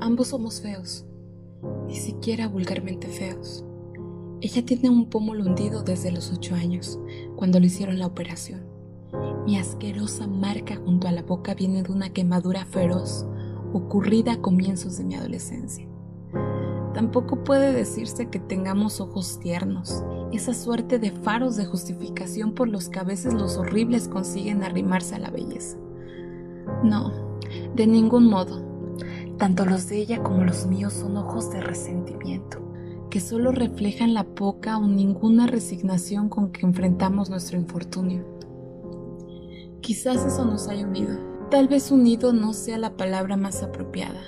Ambos somos feos, ni siquiera vulgarmente feos. Ella tiene un pómulo hundido desde los ocho años, cuando le hicieron la operación. Mi asquerosa marca junto a la boca viene de una quemadura feroz ocurrida a comienzos de mi adolescencia. Tampoco puede decirse que tengamos ojos tiernos, esa suerte de faros de justificación por los que a veces los horribles consiguen arrimarse a la belleza. No, de ningún modo. Tanto los de ella como los míos son ojos de resentimiento, que solo reflejan la poca o ninguna resignación con que enfrentamos nuestro infortunio. Quizás eso nos haya unido. Tal vez unido no sea la palabra más apropiada,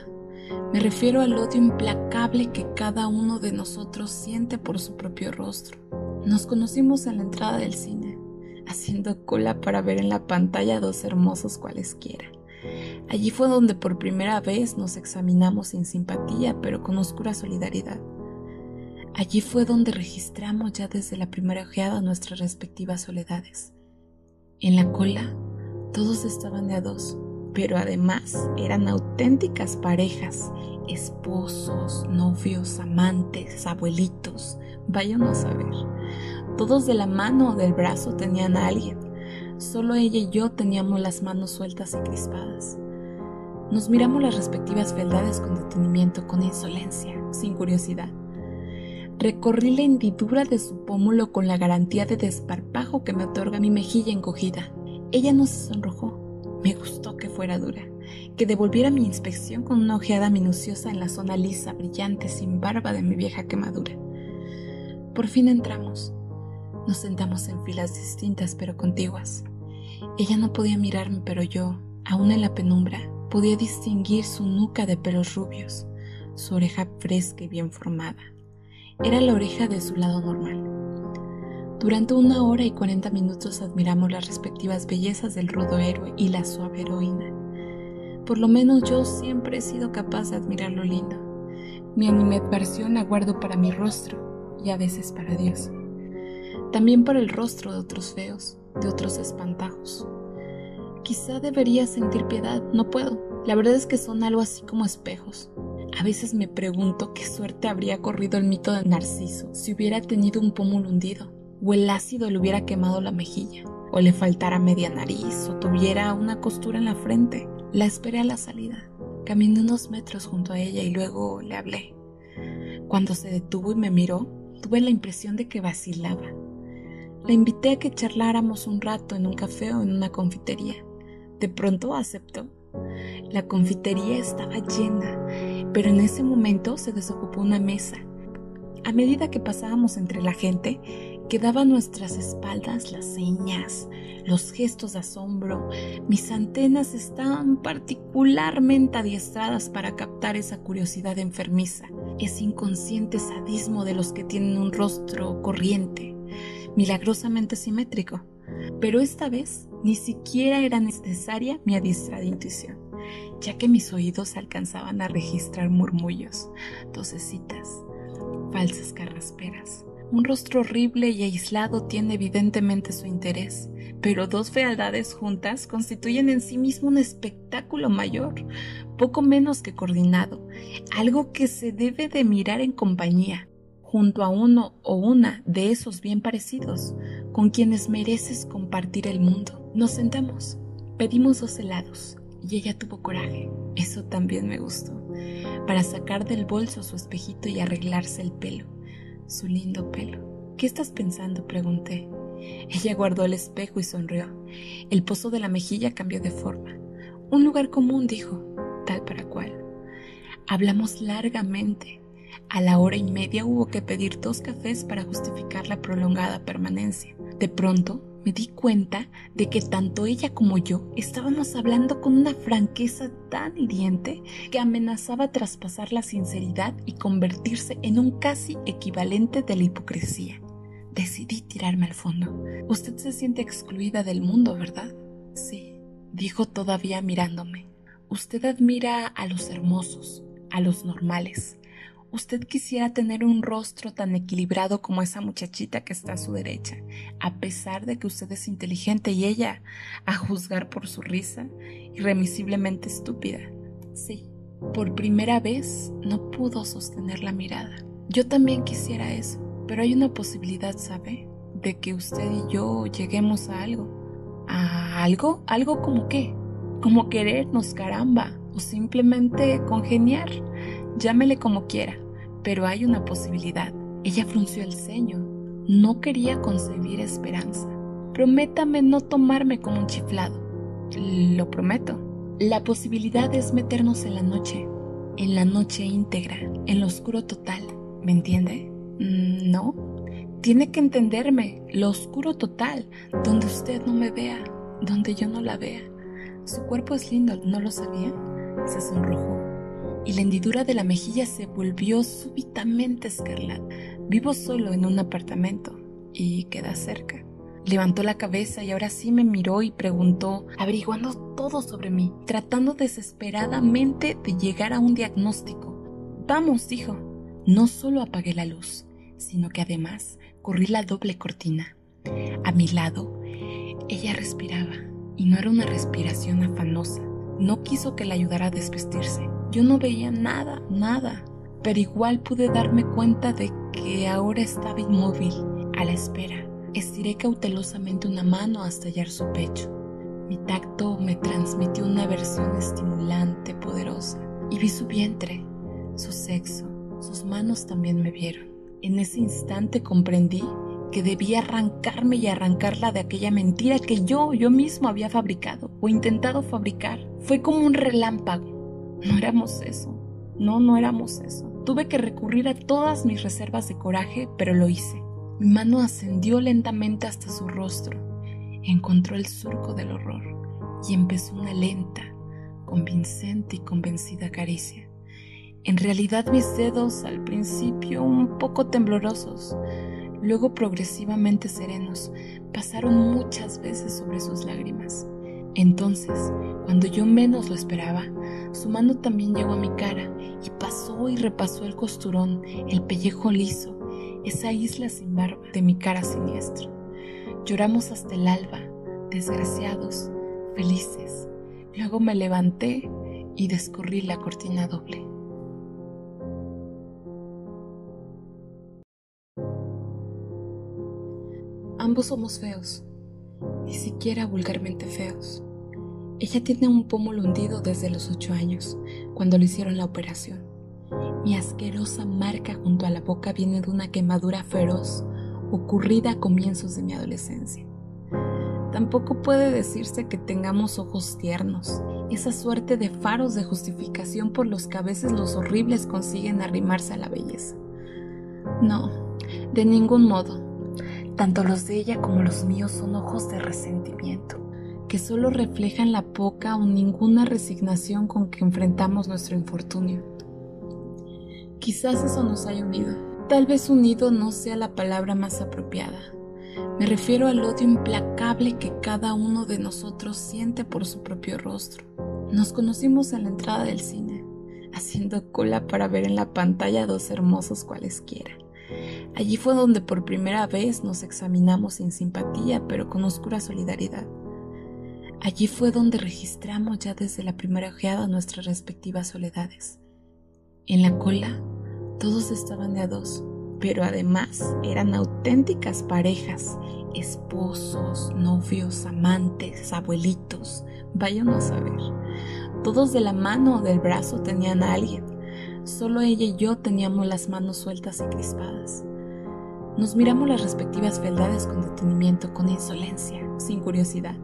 me refiero al odio implacable que cada uno de nosotros siente por su propio rostro. Nos conocimos en la entrada del cine, haciendo cola para ver en la pantalla dos hermosos cualesquiera. Allí fue donde por primera vez nos examinamos sin simpatía, pero con oscura solidaridad. Allí fue donde registramos ya desde la primera ojeada nuestras respectivas soledades. En la cola, todos estaban de a dos, pero además eran auténticas parejas, esposos, novios, amantes, abuelitos, vayan a saber. Todos de la mano o del brazo tenían a alguien. Solo ella y yo teníamos las manos sueltas y crispadas. Nos miramos las respectivas fealdades con detenimiento, con insolencia, sin curiosidad. Recorrí la hendidura de su pómulo con la garantía de desparpajo que me otorga mi mejilla encogida. Ella no se sonrojó, me gustó que fuera dura, que devolviera mi inspección con una ojeada minuciosa en la zona lisa, brillante, sin barba de mi vieja quemadura. Por fin entramos. Nos sentamos en filas distintas pero contiguas. Ella no podía mirarme, pero yo, aún en la penumbra, podía distinguir su nuca de pelos rubios, su oreja fresca y bien formada. Era la oreja de su lado normal. Durante una hora y cuarenta minutos admiramos las respectivas bellezas del rudo héroe y la suave heroína. Por lo menos yo siempre he sido capaz de admirar lo lindo. Mi animadversión la guardo para mi rostro y a veces para Dios. También para el rostro de otros feos, de otros espantajos. Quizá debería sentir piedad, no puedo. La verdad es que son algo así como espejos. A veces me pregunto qué suerte habría corrido el mito de Narciso si hubiera tenido un pómulo hundido o el ácido le hubiera quemado la mejilla, o le faltara media nariz, o tuviera una costura en la frente. La esperé a la salida. Caminé unos metros junto a ella y luego le hablé. Cuando se detuvo y me miró, tuve la impresión de que vacilaba. Le invité a que charláramos un rato en un café o en una confitería. De pronto aceptó. La confitería estaba llena, pero en ese momento se desocupó una mesa. A medida que pasábamos entre la gente, Quedaban nuestras espaldas las señas, los gestos de asombro. Mis antenas estaban particularmente adiestradas para captar esa curiosidad enfermiza, ese inconsciente sadismo de los que tienen un rostro corriente, milagrosamente simétrico. Pero esta vez ni siquiera era necesaria mi adiestrada intuición, ya que mis oídos alcanzaban a registrar murmullos, tosecitas, falsas carrasperas un rostro horrible y aislado tiene evidentemente su interés, pero dos fealdades juntas constituyen en sí mismo un espectáculo mayor, poco menos que coordinado, algo que se debe de mirar en compañía, junto a uno o una de esos bien parecidos, con quienes mereces compartir el mundo. Nos sentamos, pedimos dos helados, y ella tuvo coraje, eso también me gustó, para sacar del bolso su espejito y arreglarse el pelo su lindo pelo. ¿Qué estás pensando? pregunté. Ella guardó el espejo y sonrió. El pozo de la mejilla cambió de forma. Un lugar común, dijo, tal para cual. Hablamos largamente. A la hora y media hubo que pedir dos cafés para justificar la prolongada permanencia. De pronto, me di cuenta de que tanto ella como yo estábamos hablando con una franqueza tan hiriente que amenazaba traspasar la sinceridad y convertirse en un casi equivalente de la hipocresía. Decidí tirarme al fondo. Usted se siente excluida del mundo, ¿verdad? Sí, dijo todavía mirándome. Usted admira a los hermosos, a los normales, usted quisiera tener un rostro tan equilibrado como esa muchachita que está a su derecha, a pesar de que usted es inteligente y ella, a juzgar por su risa, irremisiblemente estúpida. Sí, por primera vez no pudo sostener la mirada. Yo también quisiera eso, pero hay una posibilidad, ¿sabe? De que usted y yo lleguemos a algo. ¿A algo? ¿Algo como qué? Como querernos, caramba, o simplemente congeniar. Llámele como quiera, pero hay una posibilidad. Ella frunció el ceño. No quería concebir esperanza. Prométame no tomarme como un chiflado. Lo prometo. La posibilidad es meternos en la noche, en la noche íntegra, en lo oscuro total. ¿Me entiende? Mm, no. Tiene que entenderme, lo oscuro total, donde usted no me vea, donde yo no la vea. Su cuerpo es lindo, ¿no lo sabía? Se sonrojó y la hendidura de la mejilla se volvió súbitamente escarlata. Vivo solo en un apartamento y queda cerca. Levantó la cabeza y ahora sí me miró y preguntó, averiguando todo sobre mí, tratando desesperadamente de llegar a un diagnóstico. Vamos, dijo. No solo apagué la luz, sino que además corrí la doble cortina. A mi lado, ella respiraba, y no era una respiración afanosa. No quiso que la ayudara a desvestirse. Yo no veía nada, nada, pero igual pude darme cuenta de que ahora estaba inmóvil, a la espera Estiré cautelosamente una mano hasta hallar su pecho. Mi tacto me transmitió una versión estimulante, poderosa, y vi su vientre, su sexo, sus manos también me vieron. En ese instante comprendí que debía arrancarme y arrancarla de aquella mentira que yo, yo mismo había fabricado o intentado fabricar. Fue como un relámpago. No éramos eso. No, no éramos eso. Tuve que recurrir a todas mis reservas de coraje, pero lo hice. Mi mano ascendió lentamente hasta su rostro, encontró el surco del horror y empezó una lenta, convincente y convencida caricia. En realidad mis dedos al principio un poco temblorosos, luego progresivamente serenos, pasaron muchas veces sobre sus lágrimas. Entonces, cuando yo menos lo esperaba, su mano también llegó a mi cara y pasó y repasó el costurón, el pellejo liso, esa isla sin barba de mi cara siniestra. Lloramos hasta el alba, desgraciados, felices. Luego me levanté y descorrí la cortina doble. Ambos somos feos, ni siquiera vulgarmente feos. Ella tiene un pómulo hundido desde los ocho años, cuando le hicieron la operación. Mi asquerosa marca junto a la boca viene de una quemadura feroz ocurrida a comienzos de mi adolescencia. Tampoco puede decirse que tengamos ojos tiernos, esa suerte de faros de justificación por los que a veces los horribles consiguen arrimarse a la belleza. No, de ningún modo. Tanto los de ella como los míos son ojos de resentimiento, que solo reflejan la poca o ninguna resignación con que enfrentamos nuestro infortunio. Quizás eso nos haya unido. Tal vez unido no sea la palabra más apropiada. Me refiero al odio implacable que cada uno de nosotros siente por su propio rostro. Nos conocimos en la entrada del cine, haciendo cola para ver en la pantalla dos hermosos cualesquiera. Allí fue donde por primera vez nos examinamos sin simpatía, pero con oscura solidaridad. Allí fue donde registramos ya desde la primera ojeada nuestras respectivas soledades. En la cola todos estaban de a dos, pero además eran auténticas parejas, esposos, novios, amantes, abuelitos, vayan a saber. Todos de la mano o del brazo tenían a alguien. Solo ella y yo teníamos las manos sueltas y crispadas. Nos miramos las respectivas fealdades con detenimiento, con insolencia, sin curiosidad.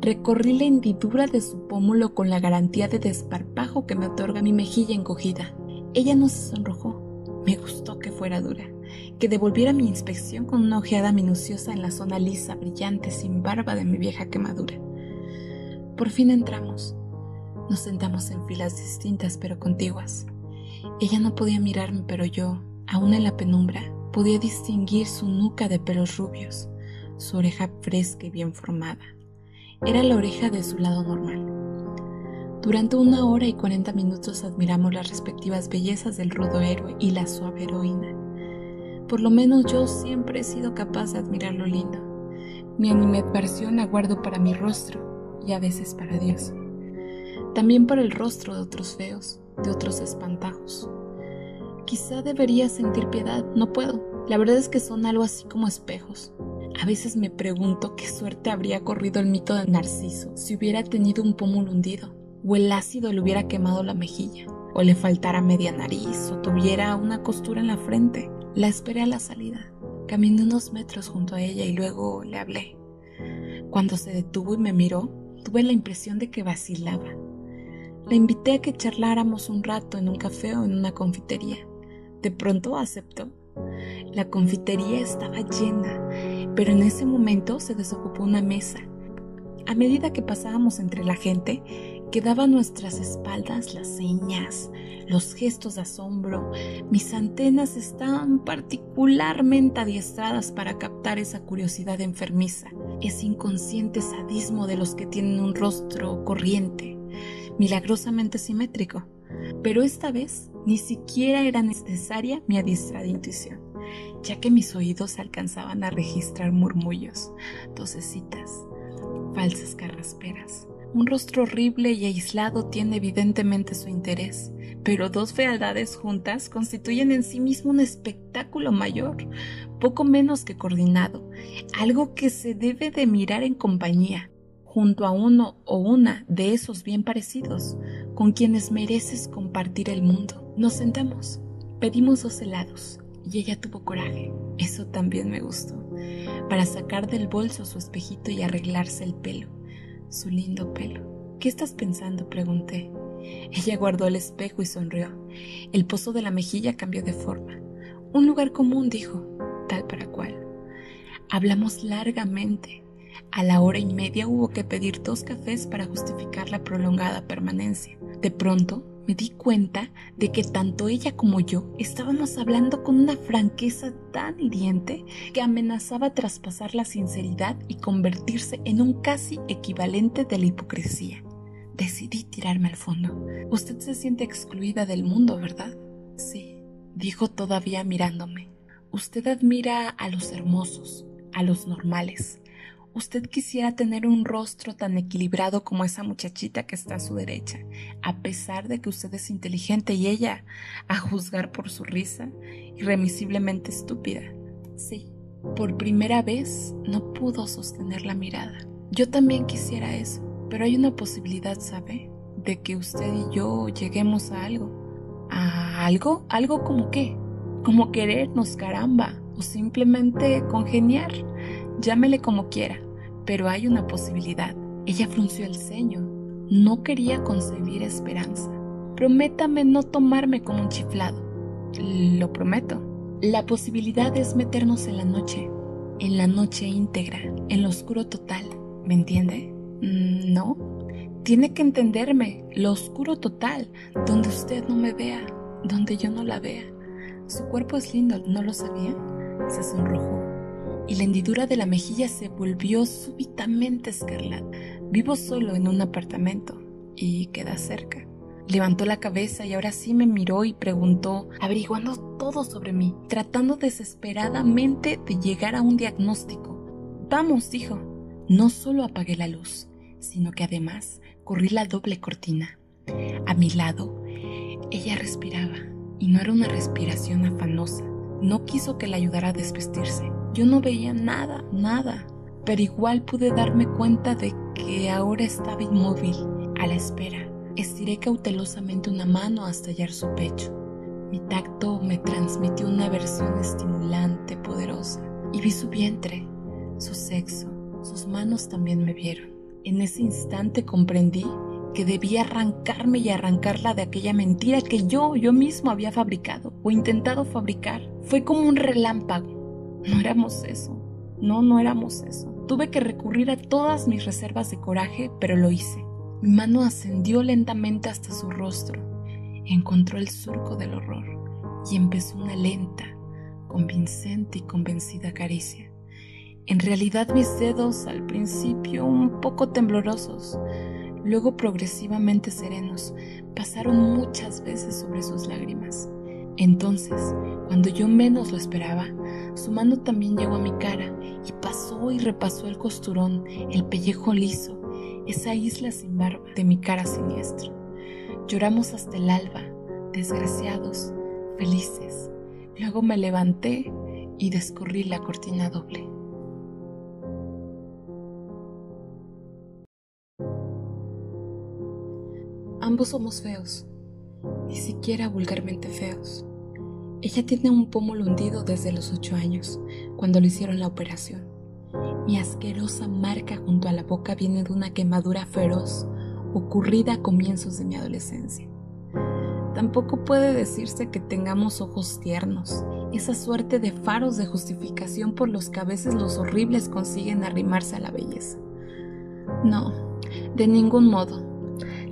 Recorrí la hendidura de su pómulo con la garantía de desparpajo que me otorga mi mejilla encogida. Ella no se sonrojó. Me gustó que fuera dura, que devolviera mi inspección con una ojeada minuciosa en la zona lisa, brillante, sin barba de mi vieja quemadura. Por fin entramos. Nos sentamos en filas distintas pero contiguas. Ella no podía mirarme, pero yo, aún en la penumbra, podía distinguir su nuca de pelos rubios, su oreja fresca y bien formada. Era la oreja de su lado normal. Durante una hora y cuarenta minutos admiramos las respectivas bellezas del rudo héroe y la suave heroína. Por lo menos yo siempre he sido capaz de admirar lo lindo. Mi animadversión la guardo para mi rostro y a veces para Dios. también por el rostro de otros feos, de otros espantajos. Quizá debería sentir piedad, no puedo. La verdad es que son algo así como espejos. A veces me pregunto qué suerte habría corrido el mito de Narciso si hubiera tenido un pómulo hundido, o el ácido le hubiera quemado la mejilla, o le faltara media nariz, o tuviera una costura en la frente. La esperé a la salida. Caminé unos metros junto a ella y luego le hablé. Cuando se detuvo y me miró, tuve la impresión de que vacilaba. La invité a que charláramos un rato en un café o en una confitería. De pronto aceptó. La confitería estaba llena, pero en ese momento se desocupó una mesa. A medida que pasábamos entre la gente, quedaban nuestras espaldas las señas, los gestos de asombro. Mis antenas estaban particularmente adiestradas para captar esa curiosidad enfermiza, ese inconsciente sadismo de los que tienen un rostro corriente, milagrosamente simétrico. Pero esta vez ni siquiera era necesaria mi adiestrada intuición, ya que mis oídos alcanzaban a registrar murmullos, tosecitas, falsas carrasperas. Un rostro horrible y aislado tiene evidentemente su interés, pero dos fealdades juntas constituyen en sí mismo un espectáculo mayor, poco menos que coordinado, algo que se debe de mirar en compañía, junto a uno o una de esos bien parecidos, con quienes mereces compartir el mundo. Nos sentamos, pedimos dos helados, y ella tuvo coraje, eso también me gustó, para sacar del bolso su espejito y arreglarse el pelo, su lindo pelo. ¿Qué estás pensando? pregunté. Ella guardó el espejo y sonrió. El pozo de la mejilla cambió de forma. Un lugar común, dijo, tal para cual. Hablamos largamente, a la hora y media hubo que pedir dos cafés para justificar la prolongada permanencia. De pronto me di cuenta de que tanto ella como yo estábamos hablando con una franqueza tan hiriente que amenazaba traspasar la sinceridad y convertirse en un casi equivalente de la hipocresía. Decidí tirarme al fondo. Usted se siente excluida del mundo, ¿verdad? Sí, dijo todavía mirándome. Usted admira a los hermosos, a los normales, usted quisiera tener un rostro tan equilibrado como esa muchachita que está a su derecha, a pesar de que usted es inteligente y ella, a juzgar por su risa, irremisiblemente estúpida. Sí, por primera vez no pudo sostener la mirada. Yo también quisiera eso, pero hay una posibilidad, ¿sabe? De que usted y yo lleguemos a algo. ¿A algo? ¿Algo como qué? Como querernos, caramba, o simplemente congeniar. Llámele como quiera pero hay una posibilidad. Ella frunció el ceño. No quería concebir esperanza. Prométame no tomarme como un chiflado. Lo prometo. La posibilidad es meternos en la noche, en la noche íntegra, en lo oscuro total. ¿Me entiende? Mm, no. Tiene que entenderme, lo oscuro total, donde usted no me vea, donde yo no la vea. Su cuerpo es lindo, ¿no lo sabía? Se sonrojó y la hendidura de la mejilla se volvió súbitamente escarlata. Vivo solo en un apartamento y queda cerca. Levantó la cabeza y ahora sí me miró y preguntó, averiguando todo sobre mí, tratando desesperadamente de llegar a un diagnóstico. Vamos, dijo. No solo apagué la luz, sino que además corrí la doble cortina. A mi lado, ella respiraba, y no era una respiración afanosa. No quiso que la ayudara a desvestirse. Yo no veía nada, nada, pero igual pude darme cuenta de que ahora estaba inmóvil, a la espera. Estiré cautelosamente una mano hasta hallar su pecho. Mi tacto me transmitió una versión estimulante, poderosa, y vi su vientre, su sexo, sus manos también me vieron. En ese instante comprendí que debía arrancarme y arrancarla de aquella mentira que yo, yo mismo había fabricado o intentado fabricar. Fue como un relámpago no éramos eso. No, no éramos eso. Tuve que recurrir a todas mis reservas de coraje, pero lo hice. Mi mano ascendió lentamente hasta su rostro. Encontró el surco del horror y empezó una lenta, convincente y convencida caricia. En realidad mis dedos al principio un poco temblorosos, luego progresivamente serenos, pasaron muchas veces sobre sus lágrimas. Entonces, cuando yo menos lo esperaba, su mano también llegó a mi cara y pasó y repasó el costurón, el pellejo liso, esa isla sin barba de mi cara siniestra. Lloramos hasta el alba, desgraciados, felices. Luego me levanté y descorrí la cortina doble. Ambos somos feos, ni siquiera vulgarmente feos. Ella tiene un pómulo hundido desde los ocho años, cuando le hicieron la operación. Mi asquerosa marca junto a la boca viene de una quemadura feroz ocurrida a comienzos de mi adolescencia. Tampoco puede decirse que tengamos ojos tiernos, esa suerte de faros de justificación por los que a veces los horribles consiguen arrimarse a la belleza. No, de ningún modo.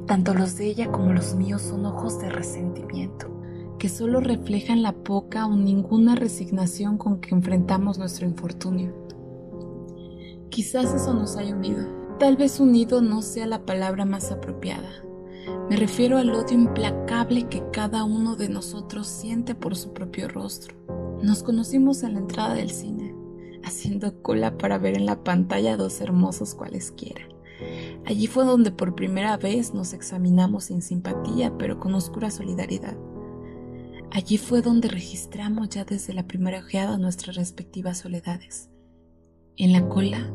Tanto los de ella como los míos son ojos de resentimiento, que solo reflejan la poca o ninguna resignación con que enfrentamos nuestro infortunio. Quizás eso nos haya unido. Tal vez unido no sea la palabra más apropiada. Me refiero al odio implacable que cada uno de nosotros siente por su propio rostro. Nos conocimos en la entrada del cine, haciendo cola para ver en la pantalla dos hermosos cualesquiera. Allí fue donde por primera vez nos examinamos sin simpatía, pero con oscura solidaridad. Allí fue donde registramos ya desde la primera ojeada nuestras respectivas soledades. En la cola,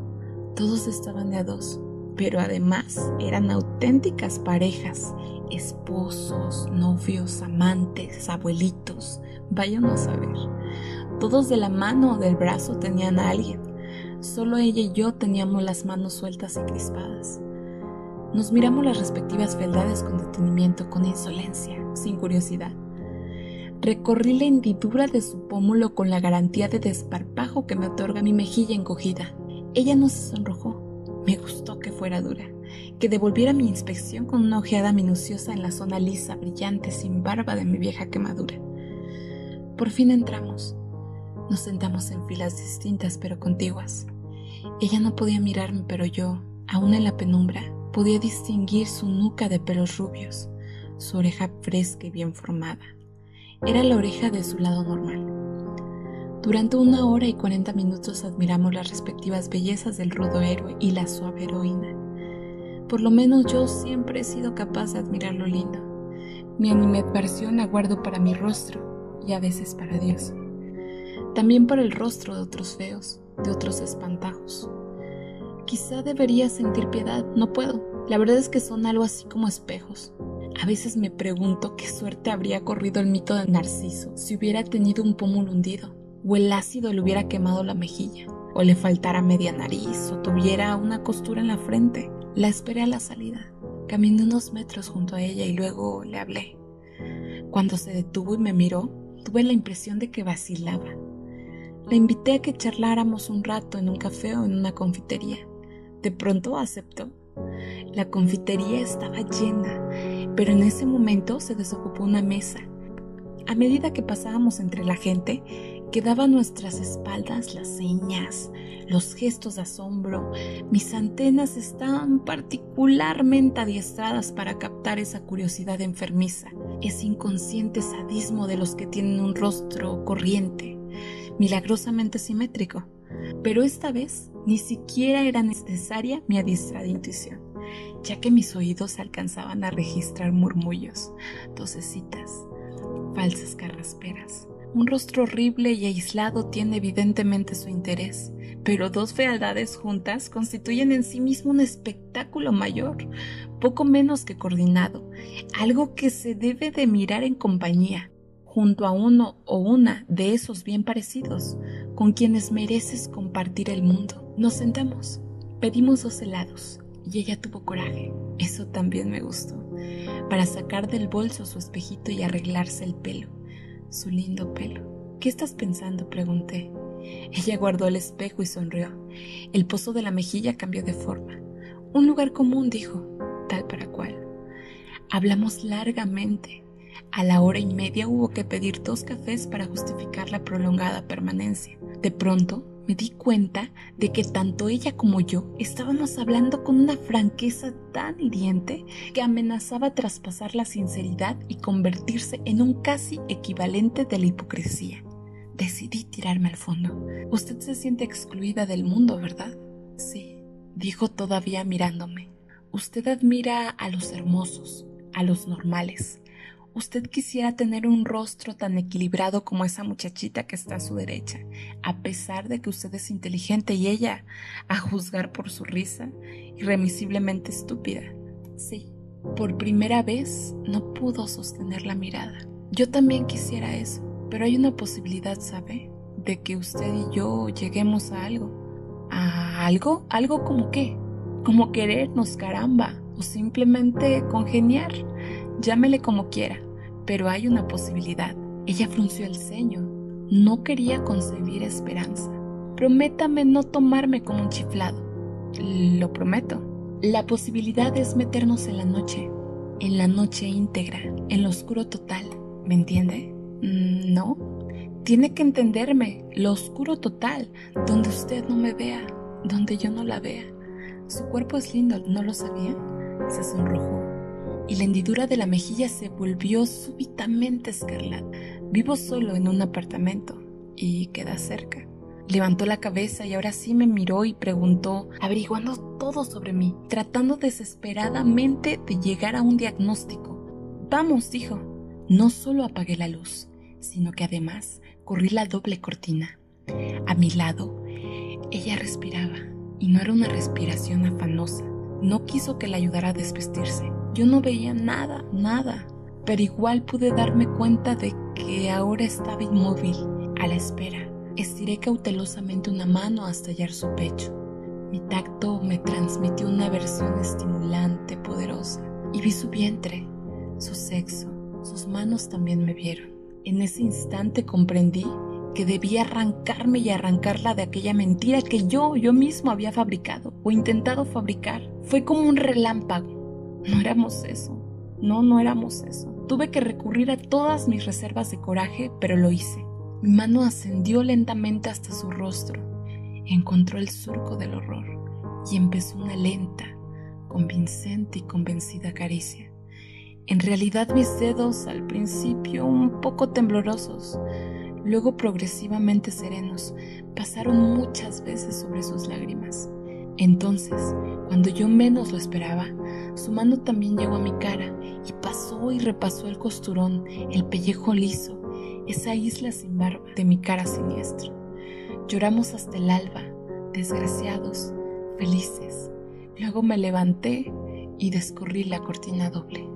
todos estaban de a dos, pero además eran auténticas parejas, esposos, novios, amantes, abuelitos, vayan a saber. Todos de la mano o del brazo tenían a alguien. Solo ella y yo teníamos las manos sueltas y crispadas. Nos miramos las respectivas fealdades con detenimiento, con insolencia, sin curiosidad. Recorrí la hendidura de su pómulo con la garantía de desparpajo que me otorga mi mejilla encogida. Ella no se sonrojó, me gustó que fuera dura, que devolviera mi inspección con una ojeada minuciosa en la zona lisa, brillante, sin barba de mi vieja quemadura. Por fin entramos. Nos sentamos en filas distintas pero contiguas. Ella no podía mirarme, pero yo, aún en la penumbra, podía distinguir su nuca de pelos rubios, su oreja fresca y bien formada. Era la oreja de su lado normal. Durante una hora y cuarenta minutos admiramos las respectivas bellezas del rudo héroe y la suave heroína. Por lo menos yo siempre he sido capaz de admirar lo lindo. Mi animadversión la guardo para mi rostro y a veces para Dios. También para el rostro de otros feos, de otros espantajos. Quizá debería sentir piedad, no puedo. La verdad es que son algo así como espejos. A veces me pregunto qué suerte habría corrido el mito de Narciso si hubiera tenido un pómulo hundido o el ácido le hubiera quemado la mejilla, o le faltara media nariz, o tuviera una costura en la frente. La esperé a la salida. Caminé unos metros junto a ella y luego le hablé. Cuando se detuvo y me miró, tuve la impresión de que vacilaba. La invité a que charláramos un rato en un café o en una confitería. De pronto aceptó. La confitería estaba llena, pero en ese momento se desocupó una mesa. A medida que pasábamos entre la gente, Quedaba a nuestras espaldas las señas, los gestos de asombro. Mis antenas estaban particularmente adiestradas para captar esa curiosidad enfermiza, ese inconsciente sadismo de los que tienen un rostro corriente, milagrosamente simétrico. Pero esta vez ni siquiera era necesaria mi adiestrada intuición, ya que mis oídos alcanzaban a registrar murmullos, tosecitas, falsas carrasperas un rostro horrible y aislado tiene evidentemente su interés, pero dos fealdades juntas constituyen en sí mismo un espectáculo mayor, poco menos que coordinado, algo que se debe de mirar en compañía, junto a uno o una de esos bien parecidos, con quienes mereces compartir el mundo. Nos sentamos, pedimos dos helados, y ella tuvo coraje, eso también me gustó, para sacar del bolso su espejito y arreglarse el pelo su lindo pelo. ¿Qué estás pensando? pregunté. Ella guardó el espejo y sonrió. El pozo de la mejilla cambió de forma. Un lugar común, dijo, tal para cual. Hablamos largamente. A la hora y media hubo que pedir dos cafés para justificar la prolongada permanencia. De pronto, me di cuenta de que tanto ella como yo estábamos hablando con una franqueza tan hiriente que amenazaba traspasar la sinceridad y convertirse en un casi equivalente de la hipocresía. Decidí tirarme al fondo. Usted se siente excluida del mundo, ¿verdad? Sí, dijo todavía mirándome. Usted admira a los hermosos, a los normales. Usted quisiera tener un rostro tan equilibrado como esa muchachita que está a su derecha, a pesar de que usted es inteligente y ella, a juzgar por su risa, irremisiblemente estúpida. Sí, por primera vez no pudo sostener la mirada. Yo también quisiera eso, pero hay una posibilidad, ¿sabe? De que usted y yo lleguemos a algo. ¿A algo? ¿Algo como qué? Como querernos, caramba, o simplemente congeniar. Llámele como quiera, pero hay una posibilidad. Ella frunció el ceño. No quería concebir esperanza. Prométame no tomarme como un chiflado. Lo prometo. La posibilidad es meternos en la noche, en la noche íntegra, en lo oscuro total. ¿Me entiende? Mm, no. Tiene que entenderme, lo oscuro total, donde usted no me vea, donde yo no la vea. Su cuerpo es lindo, ¿no lo sabía? Se sonrojó y la hendidura de la mejilla se volvió súbitamente escarlata. Vivo solo en un apartamento y queda cerca. Levantó la cabeza y ahora sí me miró y preguntó, averiguando todo sobre mí, tratando desesperadamente de llegar a un diagnóstico. Vamos, dijo. No solo apagué la luz, sino que además corrí la doble cortina. A mi lado, ella respiraba, y no era una respiración afanosa. No quiso que la ayudara a desvestirse. Yo no veía nada, nada, pero igual pude darme cuenta de que ahora estaba inmóvil, a la espera Estiré cautelosamente una mano hasta hallar su pecho. Mi tacto me transmitió una versión estimulante, poderosa, y vi su vientre, su sexo, sus manos también me vieron. En ese instante comprendí que debía arrancarme y arrancarla de aquella mentira que yo, yo mismo había fabricado o intentado fabricar. Fue como un relámpago. No éramos eso. No, no éramos eso. Tuve que recurrir a todas mis reservas de coraje, pero lo hice. Mi mano ascendió lentamente hasta su rostro, encontró el surco del horror y empezó una lenta, convincente y convencida caricia. En realidad mis dedos al principio un poco temblorosos, luego progresivamente serenos, pasaron muchas veces sobre sus lágrimas. Entonces, cuando yo menos lo esperaba, su mano también llegó a mi cara y pasó y repasó el costurón, el pellejo liso, esa isla sin barba de mi cara siniestra. Lloramos hasta el alba, desgraciados, felices. Luego me levanté y descorrí la cortina doble.